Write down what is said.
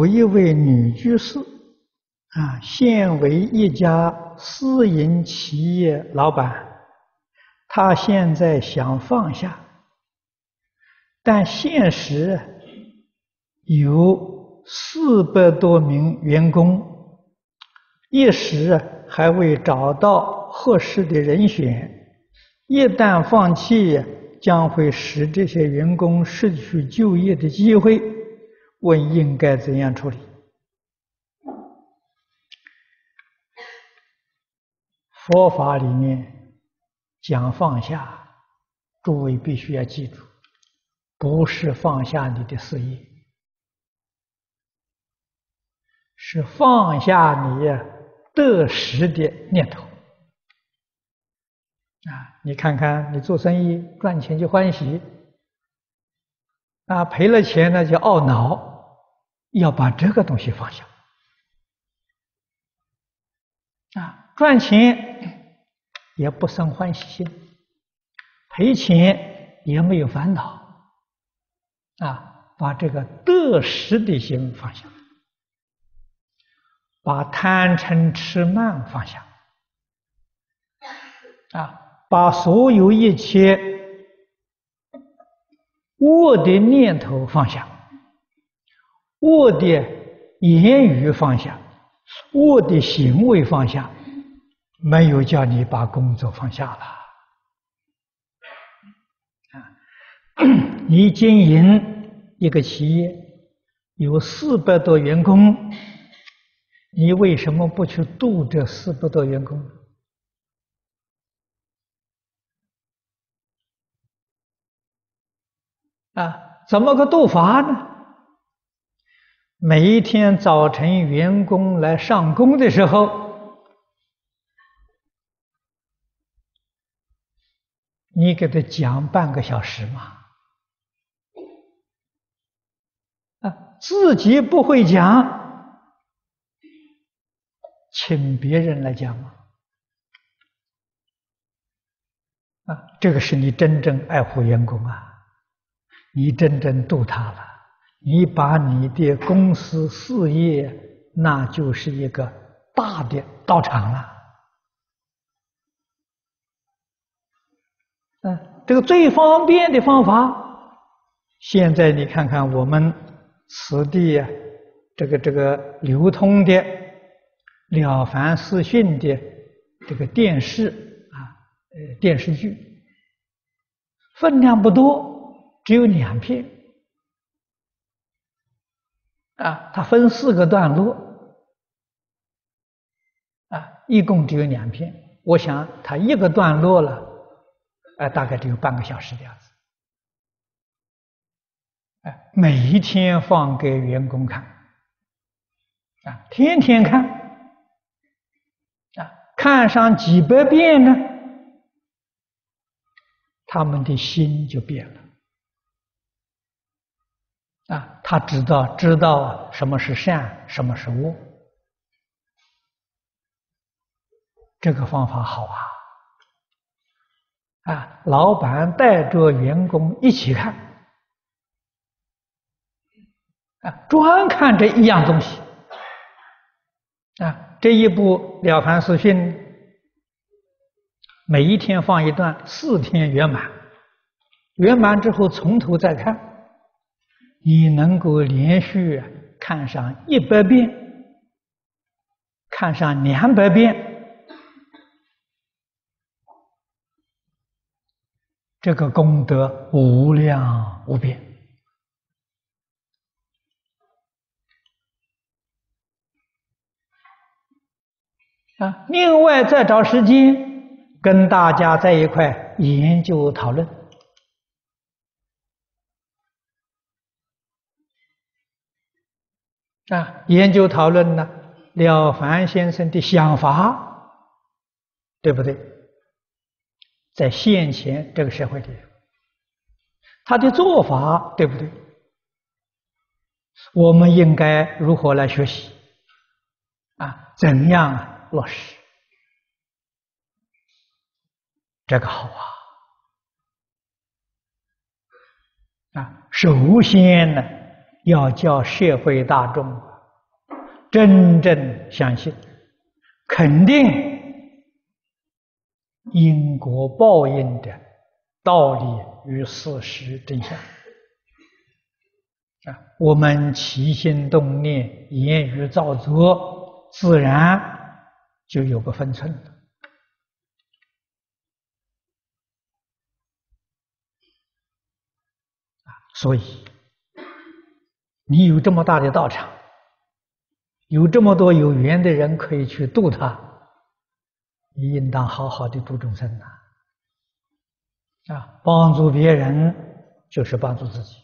有一位女居士，啊，现为一家私营企业老板，她现在想放下，但现实有四百多名员工，一时还未找到合适的人选，一旦放弃，将会使这些员工失去就业的机会。问应该怎样处理？佛法里面讲放下，诸位必须要记住，不是放下你的事业，是放下你得失的念头。啊，你看看，你做生意赚钱就欢喜，啊，赔了钱呢就懊恼。要把这个东西放下啊！赚钱也不生欢喜心，赔钱也没有烦恼啊！把这个得失的心放下，把贪嗔痴慢放下啊！把所有一切恶的念头放下。我的言语放下，我的行为放下，没有叫你把工作放下了。啊，你经营一个企业，有四百多员工，你为什么不去度这四百多员工？啊，怎么个度法呢？每一天早晨，员工来上工的时候，你给他讲半个小时嘛。啊，自己不会讲，请别人来讲嘛。啊，这个是你真正爱护员工啊，你真正度他了。你把你的公司事业，那就是一个大的道场了。嗯，这个最方便的方法，现在你看看我们此地啊，这个这个流通的《了凡四训》的这个电视啊，呃，电视剧，分量不多，只有两片。啊，它分四个段落，啊，一共只有两篇。我想它一个段落了，啊，大概只有半个小时的样子。哎，每一天放给员工看，啊，天天看，啊，看上几百遍呢，他们的心就变了。啊，他知道知道什么是善，什么是恶，这个方法好啊！啊，老板带着员工一起看，啊，专看这一样东西，啊，这一部《了凡四训》，每一天放一段，四天圆满，圆满之后从头再看。你能够连续看上一百遍，看上两百遍，这个功德无量无边啊！另外再找时间跟大家在一块研究讨论。啊，研究讨论呢，了凡先生的想法，对不对？在现前这个社会里，他的做法对不对？我们应该如何来学习？啊，怎样落实？这个好啊！啊，首先呢。要叫社会大众真正相信，肯定因果报应的道理与事实真相啊，我们起心动念、言语造作，自然就有个分寸了啊。所以，你有这么大的道场。有这么多有缘的人可以去度他，你应当好好的度众生呐！啊，帮助别人就是帮助自己。